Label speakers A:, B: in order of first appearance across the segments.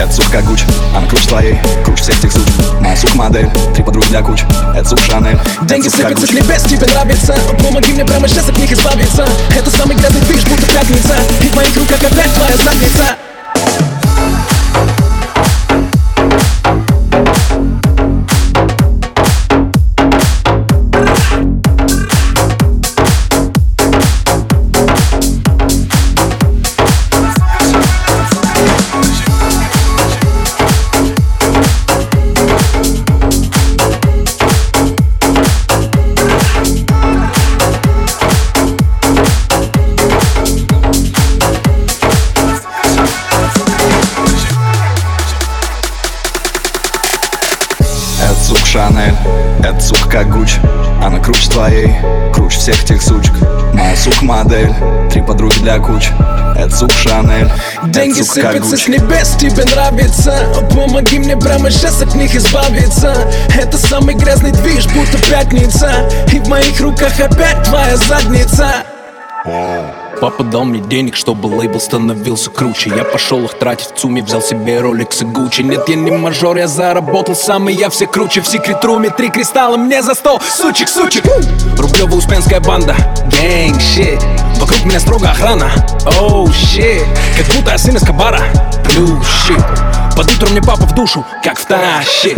A: Это сумка Гуч Она круче твоей, круче всех тех суч Моя сука модель, три подруги для куч Это сука Шанель,
B: Деньги сыпятся с небес, тебе нравится Помоги мне прямо сейчас от них избавиться Это самый грязный движ, будто пятница И в моих руках опять твоя задница
A: Это сука как Гуч Она круче твоей, круче всех тех сучек. Моя сука модель, три подруги для куч. Это сука Шанель,
B: Деньги
A: сука
B: сыпятся с небес, тебе нравится. Помоги мне прямо сейчас от них избавиться. Это самый грязный движ, будто пятница. И в моих руках опять твоя задница
C: Папа дал мне денег, чтобы лейбл становился круче. Я пошел их тратить в ЦУМе, взял себе роликс и Гуччи. Нет, я не мажор, я заработал сам, и я все круче. В секрет руме три кристалла мне за стол, сучек, сучек. Рублева успенская банда, гэнг, щит Вокруг меня строго охрана, оу, щит Как будто я сын из Кабара, плюс, щит Под утро мне папа в душу, как втащит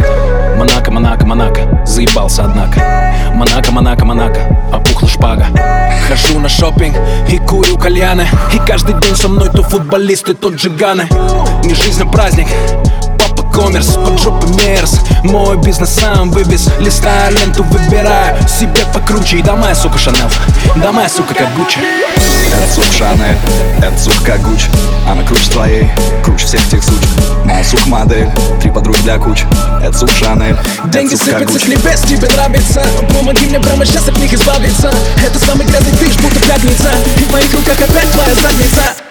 C: Монако, Монако, Монако, заебался однако. Монако, Монако, Монако, опухла шпага Хожу на шопинг и курю кальяны. И каждый день со мной то футболисты, то джиганы. Не жизнь, а праздник коммерс, под жопы мерз. Мой бизнес сам вывез Листаю ленту, выбираю себе покруче. И да моя сука Шанел, да моя сука как Гуччи.
A: Это сука Шанель, это сука как Гуч Она круче твоей, круче всех тех сучек Моя сука модель, три подруги для куч. Это сука Шанель,
B: Деньги сыпятся с небес, тебе нравится. Помоги мне прямо сейчас от них избавиться. Это самый грязный движ, будто пятница. И в моих руках опять твоя задница